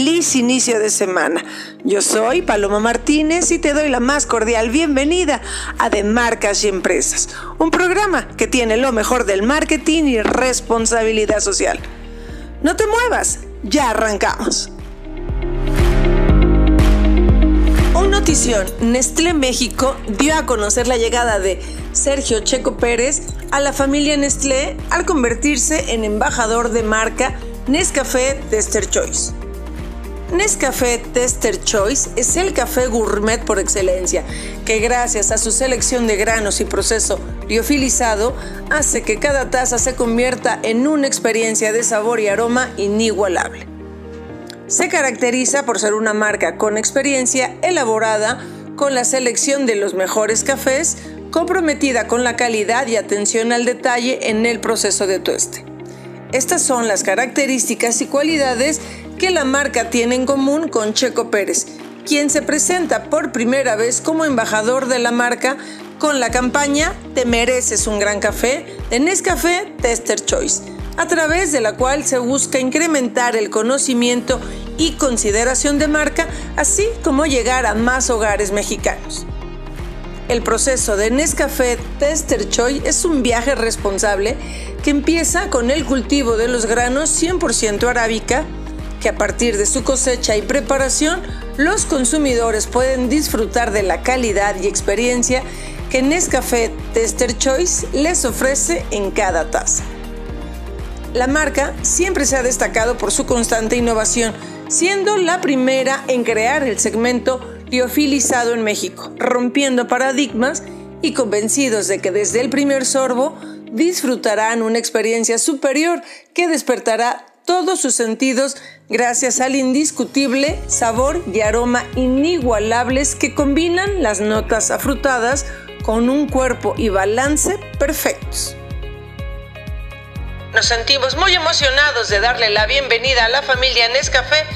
Feliz inicio de semana. Yo soy Paloma Martínez y te doy la más cordial bienvenida a De Marcas y Empresas, un programa que tiene lo mejor del marketing y responsabilidad social. No te muevas, ya arrancamos. Un notición, Nestlé México dio a conocer la llegada de Sergio Checo Pérez a la familia Nestlé al convertirse en embajador de marca Nescafé Tester Choice. Nescafé Tester Choice es el café gourmet por excelencia, que gracias a su selección de granos y proceso liofilizado hace que cada taza se convierta en una experiencia de sabor y aroma inigualable. Se caracteriza por ser una marca con experiencia elaborada con la selección de los mejores cafés, comprometida con la calidad y atención al detalle en el proceso de tueste. Estas son las características y cualidades que la marca tiene en común con Checo Pérez, quien se presenta por primera vez como embajador de la marca con la campaña Te mereces un gran café de Nescafé Tester Choice, a través de la cual se busca incrementar el conocimiento y consideración de marca, así como llegar a más hogares mexicanos. El proceso de Nescafé Tester Choice es un viaje responsable que empieza con el cultivo de los granos 100% arábica, que a partir de su cosecha y preparación los consumidores pueden disfrutar de la calidad y experiencia que Nescafé Tester Choice les ofrece en cada taza. La marca siempre se ha destacado por su constante innovación, siendo la primera en crear el segmento liofilizado en México, rompiendo paradigmas y convencidos de que desde el primer sorbo disfrutarán una experiencia superior que despertará todos sus sentidos gracias al indiscutible sabor y aroma inigualables que combinan las notas afrutadas con un cuerpo y balance perfectos. Nos sentimos muy emocionados de darle la bienvenida a la familia Nescafé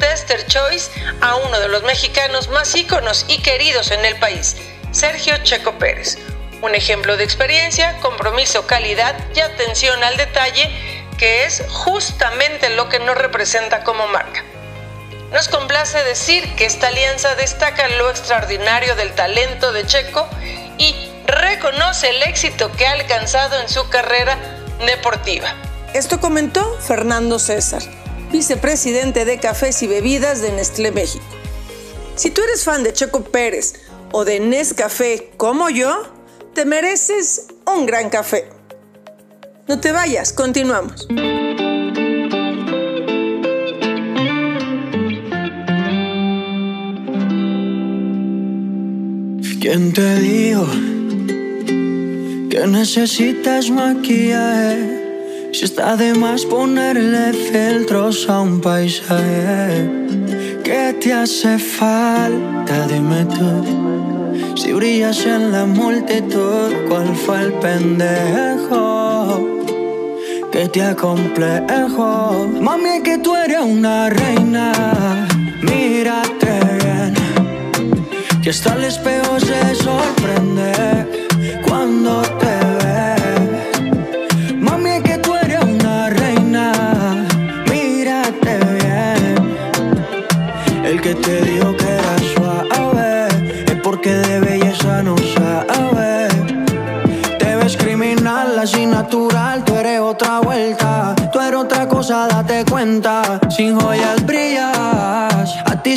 Tester Choice a uno de los mexicanos más íconos y queridos en el país, Sergio Checo Pérez. Un ejemplo de experiencia, compromiso, calidad y atención al detalle que es justamente lo que nos representa como marca. Nos complace decir que esta alianza destaca lo extraordinario del talento de Checo y reconoce el éxito que ha alcanzado en su carrera deportiva. Esto comentó Fernando César, vicepresidente de Cafés y Bebidas de Nestlé México. Si tú eres fan de Checo Pérez o de Nescafé como yo, te mereces un gran café. No te vayas, continuamos. ¿Quién te dijo que necesitas maquillaje? Si está de más ponerle filtros a un paisaje. ¿Qué te hace falta? Dime tú. Si brillas en la multitud, ¿cuál fue el pendejo? Que te acomplejo. Mami, que tú eres una reina. Mírate bien. Que hasta el espejo se sorprende cuando te cuenta. Sin joyas brillas.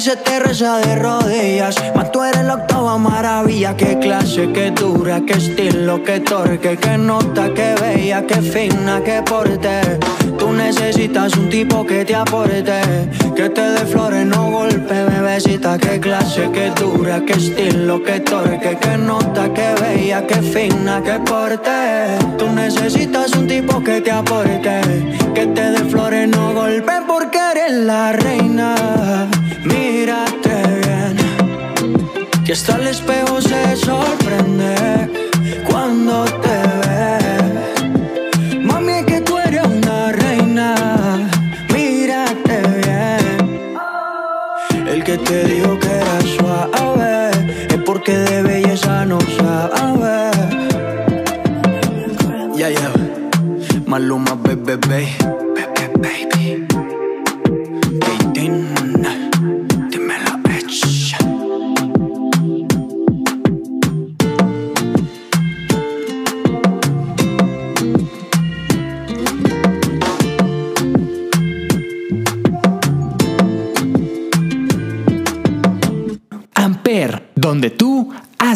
Se te reza de rodillas. Mas tú eres la octava maravilla. Qué clase, qué dura, qué estilo, qué torque, qué nota, qué bella, qué fina, qué porte. Tú necesitas un tipo que te aporte. Que te dé flores, no golpe, bebecita. Qué clase, qué dura, qué estilo, qué torque, qué nota, qué bella, qué fina, qué porte. Tú necesitas un tipo que te aporte, que te dé flores, no golpe porque eres la reina. Mírate bien, hasta el espejo se sorprende cuando te ve. Mami, es que tú eres una reina, mírate bien. El que te dijo que era suave es porque de belleza no sabe. Ya, ya, Maluma, baby, baby. baby. Dímelo,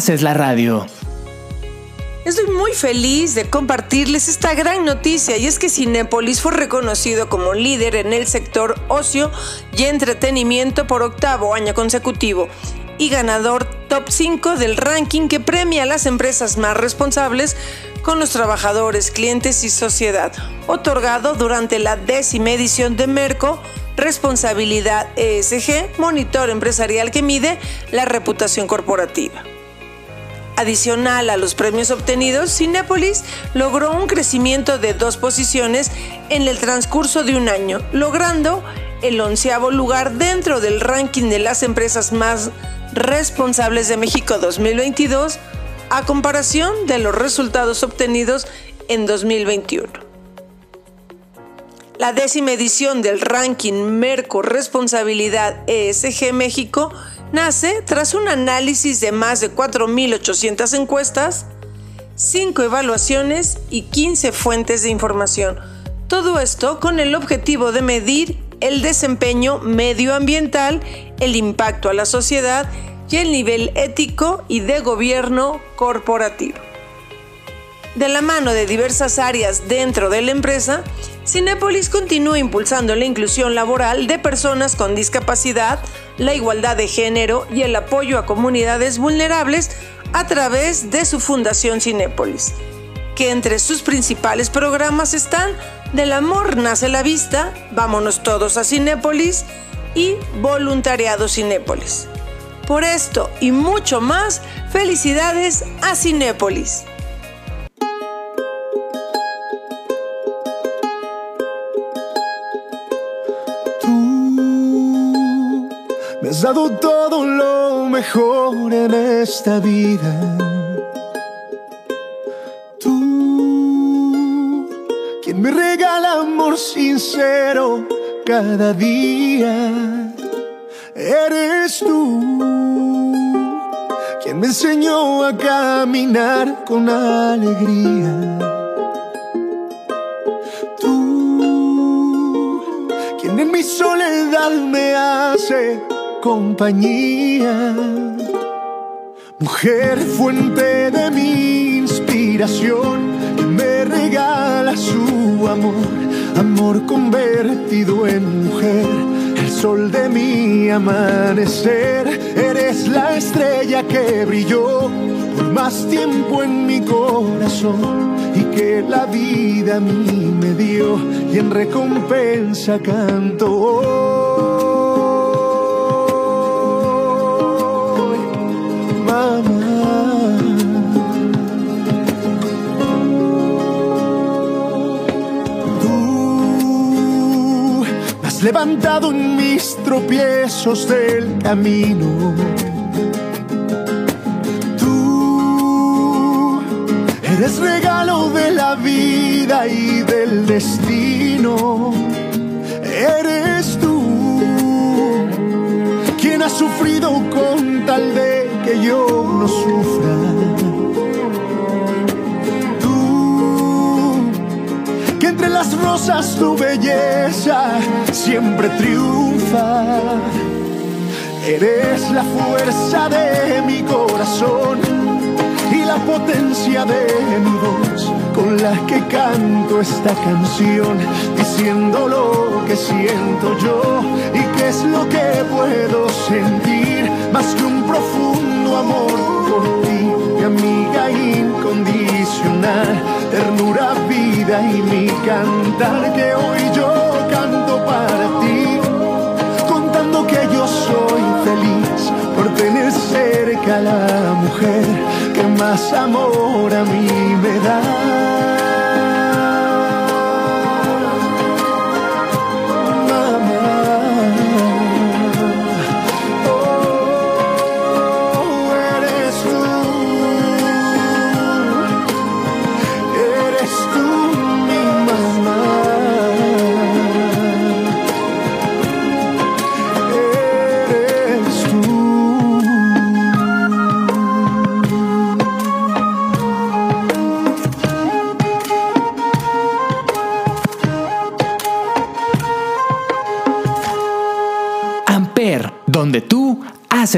haces la radio. Estoy muy feliz de compartirles esta gran noticia y es que Cinépolis fue reconocido como líder en el sector ocio y entretenimiento por octavo año consecutivo y ganador top 5 del ranking que premia a las empresas más responsables con los trabajadores, clientes y sociedad, otorgado durante la décima edición de Merco Responsabilidad ESG, monitor empresarial que mide la reputación corporativa. Adicional a los premios obtenidos, Cinépolis logró un crecimiento de dos posiciones en el transcurso de un año, logrando el onceavo lugar dentro del ranking de las empresas más responsables de México 2022 a comparación de los resultados obtenidos en 2021. La décima edición del ranking Merco Responsabilidad ESG México nace tras un análisis de más de 4.800 encuestas, 5 evaluaciones y 15 fuentes de información. Todo esto con el objetivo de medir el desempeño medioambiental, el impacto a la sociedad y el nivel ético y de gobierno corporativo. De la mano de diversas áreas dentro de la empresa, Cinépolis continúa impulsando la inclusión laboral de personas con discapacidad, la igualdad de género y el apoyo a comunidades vulnerables a través de su Fundación Cinépolis, que entre sus principales programas están Del amor nace la vista, Vámonos todos a Cinépolis y Voluntariado Cinépolis. Por esto y mucho más, felicidades a Cinépolis. Has dado todo lo mejor en esta vida. Tú, quien me regala amor sincero cada día. Eres tú, quien me enseñó a caminar con alegría. Tú, quien en mi soledad me hace compañía. Mujer, fuente de mi inspiración, que me regala su amor, amor convertido en mujer, el sol de mi amanecer. Eres la estrella que brilló por más tiempo en mi corazón y que la vida a mí me dio y en recompensa canto Tú has levantado en mis tropiezos del camino. Tú eres regalo de la vida y del destino. Eres tú quien ha sufrido con tal de que yo no sufra. Tú que entre las rosas tu belleza siempre triunfa. Eres la fuerza de mi corazón y la potencia de mi voz con la que canto esta canción, diciendo lo que siento yo y qué es lo que puedo sentir, más que un profundo amor por ti, mi amiga incondicional, ternura, vida y mi cantar que hoy yo canto para ti contando que yo soy feliz por tener cerca a la mujer que más amor a mí me da.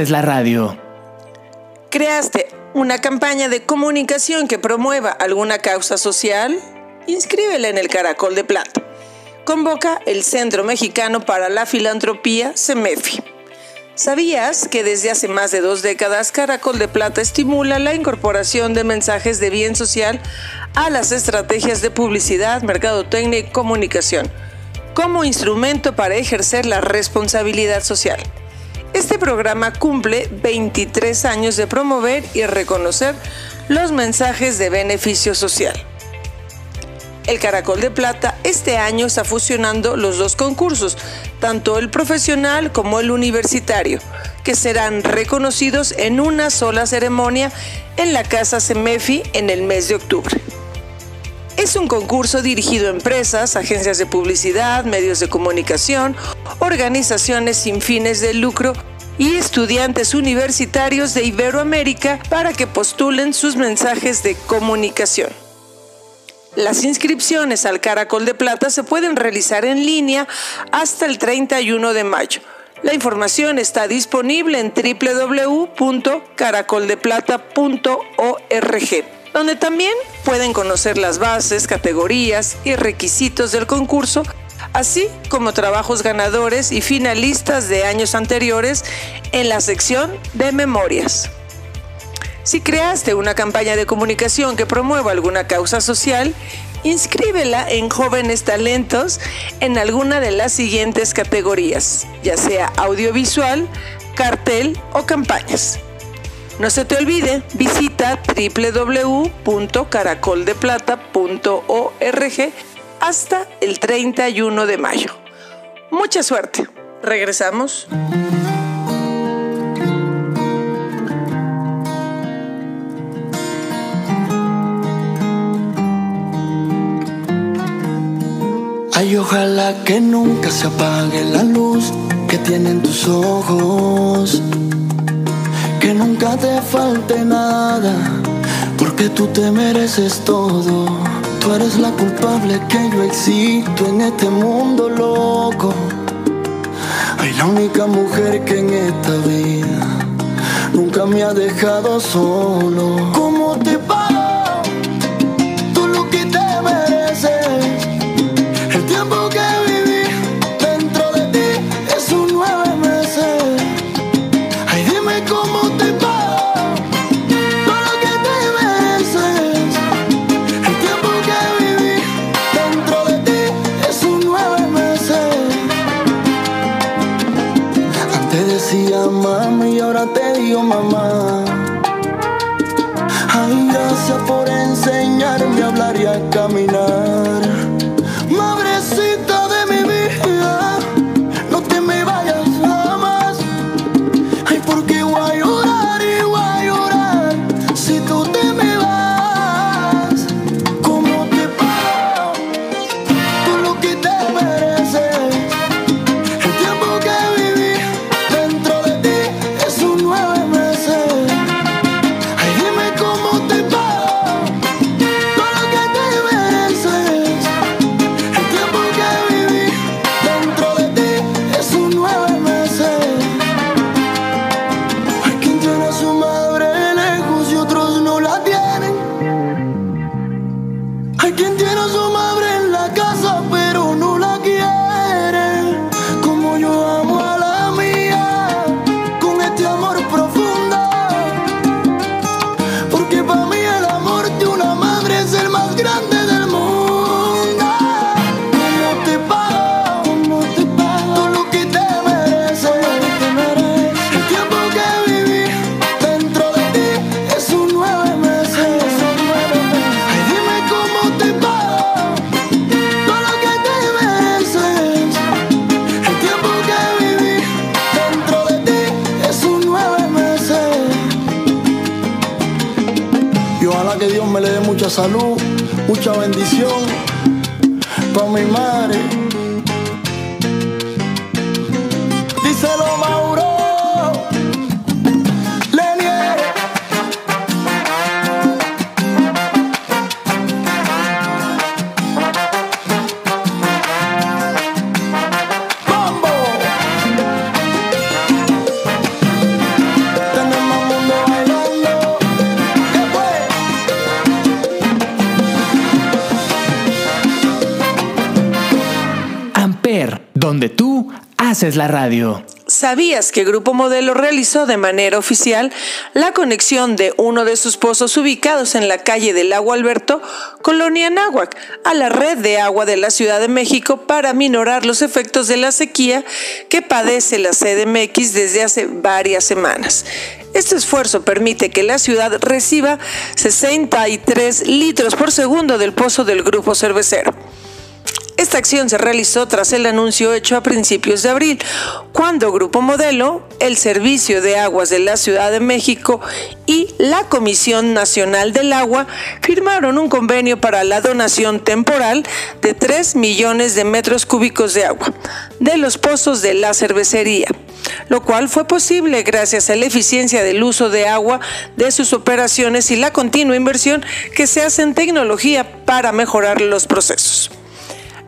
Es la radio. ¿Creaste una campaña de comunicación que promueva alguna causa social? Inscríbela en el Caracol de Plata. Convoca el Centro Mexicano para la Filantropía, CEMEFI. ¿Sabías que desde hace más de dos décadas Caracol de Plata estimula la incorporación de mensajes de bien social a las estrategias de publicidad, mercadotecnia y comunicación como instrumento para ejercer la responsabilidad social? Este programa cumple 23 años de promover y reconocer los mensajes de beneficio social. El Caracol de Plata este año está fusionando los dos concursos, tanto el profesional como el universitario, que serán reconocidos en una sola ceremonia en la Casa Semefi en el mes de octubre. Es un concurso dirigido a empresas, agencias de publicidad, medios de comunicación, organizaciones sin fines de lucro y estudiantes universitarios de Iberoamérica para que postulen sus mensajes de comunicación. Las inscripciones al Caracol de Plata se pueden realizar en línea hasta el 31 de mayo. La información está disponible en www.caracoldeplata.org donde también pueden conocer las bases, categorías y requisitos del concurso, así como trabajos ganadores y finalistas de años anteriores en la sección de memorias. Si creaste una campaña de comunicación que promueva alguna causa social, inscríbela en Jóvenes Talentos en alguna de las siguientes categorías, ya sea audiovisual, cartel o campañas. No se te olvide, visita www.caracoldeplata.org hasta el 31 de mayo. Mucha suerte. Regresamos. Ay, ojalá que nunca se apague la luz que tienen tus ojos que nunca te falte nada, porque tú te mereces todo. Tú eres la culpable que yo existo en este mundo loco. Ay, la única mujer que en esta vida nunca me ha dejado solo. Ojalá que Dios me le dé mucha salud, mucha bendición para mi madre. Es la radio. ¿Sabías que Grupo Modelo realizó de manera oficial la conexión de uno de sus pozos ubicados en la calle del Agua Alberto, Colonia Náhuac, a la red de agua de la Ciudad de México para minorar los efectos de la sequía que padece la CDMX desde hace varias semanas? Este esfuerzo permite que la ciudad reciba 63 litros por segundo del pozo del grupo cervecero. Esta acción se realizó tras el anuncio hecho a principios de abril, cuando Grupo Modelo, el Servicio de Aguas de la Ciudad de México y la Comisión Nacional del Agua firmaron un convenio para la donación temporal de 3 millones de metros cúbicos de agua de los pozos de la cervecería lo cual fue posible gracias a la eficiencia del uso de agua de sus operaciones y la continua inversión que se hace en tecnología para mejorar los procesos.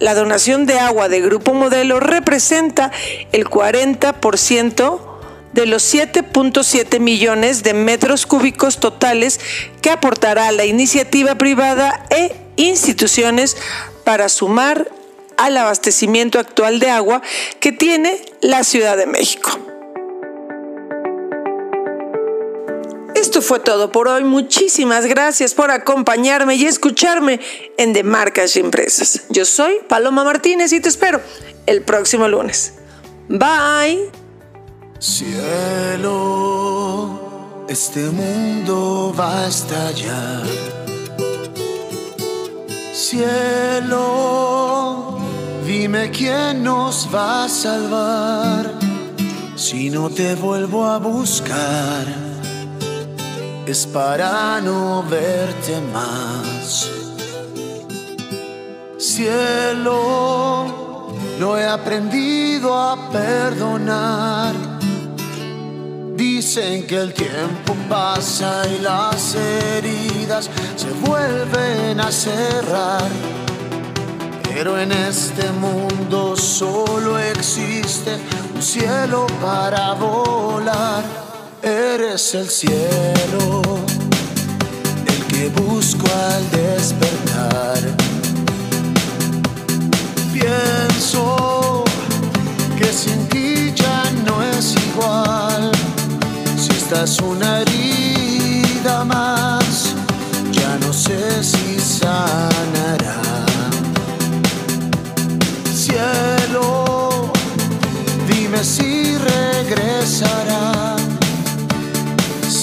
La donación de agua de Grupo Modelo representa el 40% de los 7.7 millones de metros cúbicos totales que aportará la iniciativa privada e instituciones para sumar al abastecimiento actual de agua que tiene la Ciudad de México. Fue todo por hoy. Muchísimas gracias por acompañarme y escucharme en De Marcas y Empresas. Yo soy Paloma Martínez y te espero el próximo lunes. Bye. Cielo, este mundo va a estallar. Cielo, dime quién nos va a salvar si no te vuelvo a buscar es para no verte más. Cielo, no he aprendido a perdonar. Dicen que el tiempo pasa y las heridas se vuelven a cerrar. Pero en este mundo solo existe un cielo para volar Eres el cielo, el que busco al despertar. Pienso que sin ti ya no es igual. Si estás una herida más, ya no sé si sanará. Cielo, dime si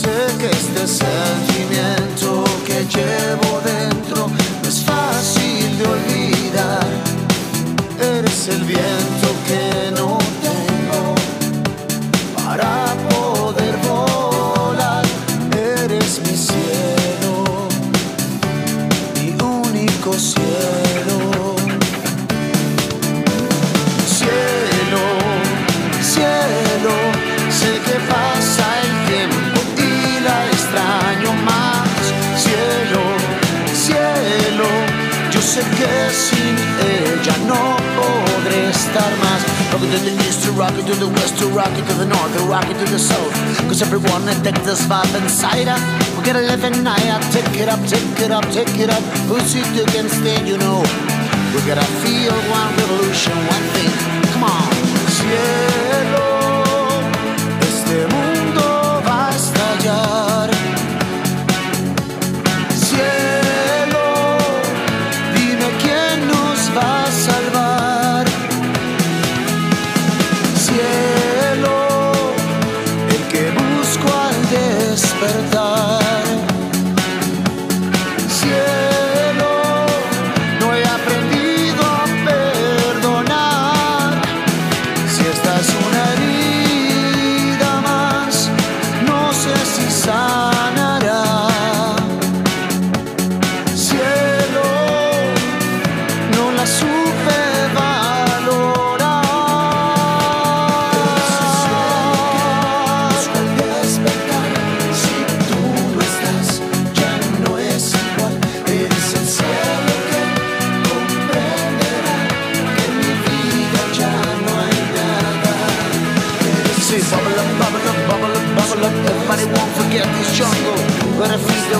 regresará que este sentimiento que llevo dentro take it up, take it up. Who's it against it, you know? We gotta feel one revolution, one thing. Come on, cielo,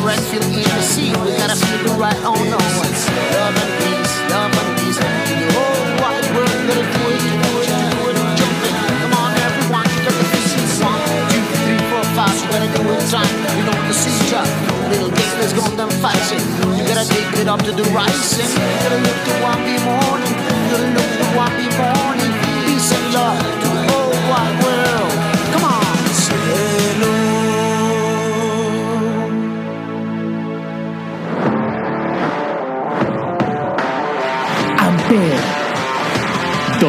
right feeling in the sea. We gotta feel the right, oh no. Love and peace, love and peace. Oh, in the whole wide world, gotta do it, do it, do it, jump it. Come on, everyone, gotta feel it. One, two, three, four, five, you gotta do it time. You know the drop. Little kids, let's go and fight. You gotta take it up to the rising. You gotta look to one be morning. You gotta look to one be morning. Peace and love